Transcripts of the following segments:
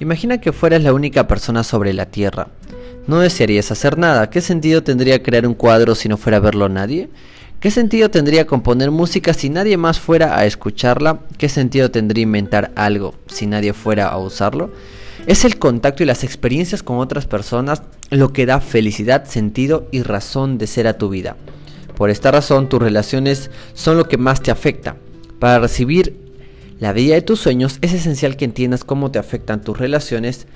Imagina que fueras la única persona sobre la Tierra. No desearías hacer nada. ¿Qué sentido tendría crear un cuadro si no fuera a verlo nadie? ¿Qué sentido tendría componer música si nadie más fuera a escucharla? ¿Qué sentido tendría inventar algo si nadie fuera a usarlo? Es el contacto y las experiencias con otras personas lo que da felicidad, sentido y razón de ser a tu vida. Por esta razón, tus relaciones son lo que más te afecta. Para recibir la vida de tus sueños es esencial que entiendas cómo te afectan tus relaciones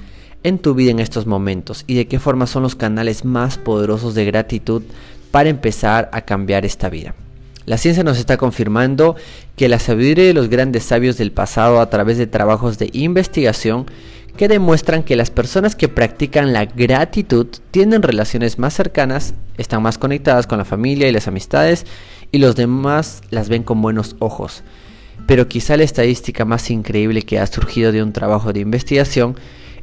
en tu vida en estos momentos y de qué forma son los canales más poderosos de gratitud para empezar a cambiar esta vida. La ciencia nos está confirmando que la sabiduría de los grandes sabios del pasado a través de trabajos de investigación que demuestran que las personas que practican la gratitud tienen relaciones más cercanas, están más conectadas con la familia y las amistades y los demás las ven con buenos ojos. Pero quizá la estadística más increíble que ha surgido de un trabajo de investigación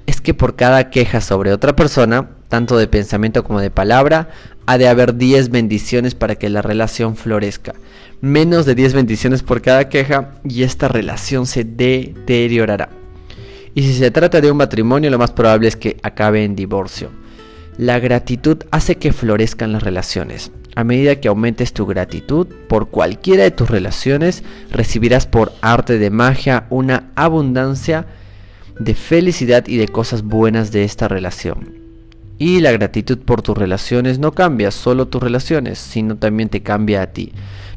es que por cada queja sobre otra persona, tanto de pensamiento como de palabra, ha de haber 10 bendiciones para que la relación florezca. Menos de 10 bendiciones por cada queja y esta relación se deteriorará. Y si se trata de un matrimonio, lo más probable es que acabe en divorcio. La gratitud hace que florezcan las relaciones. A medida que aumentes tu gratitud por cualquiera de tus relaciones, recibirás por arte de magia una abundancia de felicidad y de cosas buenas de esta relación. Y la gratitud por tus relaciones no cambia solo tus relaciones, sino también te cambia a ti.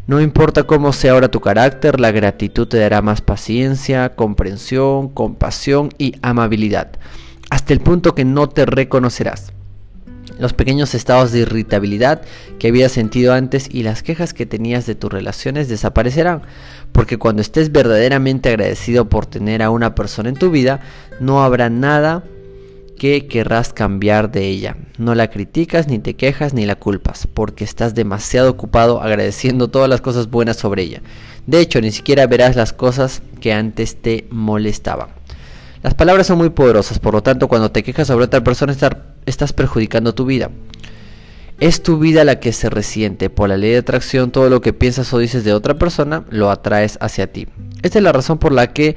No importa cómo sea ahora tu carácter, la gratitud te dará más paciencia, comprensión, compasión y amabilidad, hasta el punto que no te reconocerás. Los pequeños estados de irritabilidad que habías sentido antes y las quejas que tenías de tus relaciones desaparecerán, porque cuando estés verdaderamente agradecido por tener a una persona en tu vida, no habrá nada que querrás cambiar de ella. No la criticas, ni te quejas, ni la culpas, porque estás demasiado ocupado agradeciendo todas las cosas buenas sobre ella. De hecho, ni siquiera verás las cosas que antes te molestaban. Las palabras son muy poderosas, por lo tanto, cuando te quejas sobre otra persona, estás perjudicando tu vida. Es tu vida la que se resiente. Por la ley de atracción, todo lo que piensas o dices de otra persona lo atraes hacia ti. Esta es la razón por la que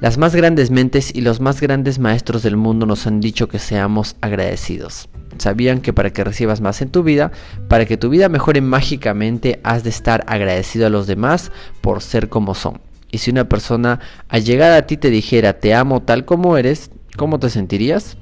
las más grandes mentes y los más grandes maestros del mundo nos han dicho que seamos agradecidos. Sabían que para que recibas más en tu vida, para que tu vida mejore mágicamente, has de estar agradecido a los demás por ser como son. Y si una persona allegada a ti te dijera te amo tal como eres, ¿cómo te sentirías?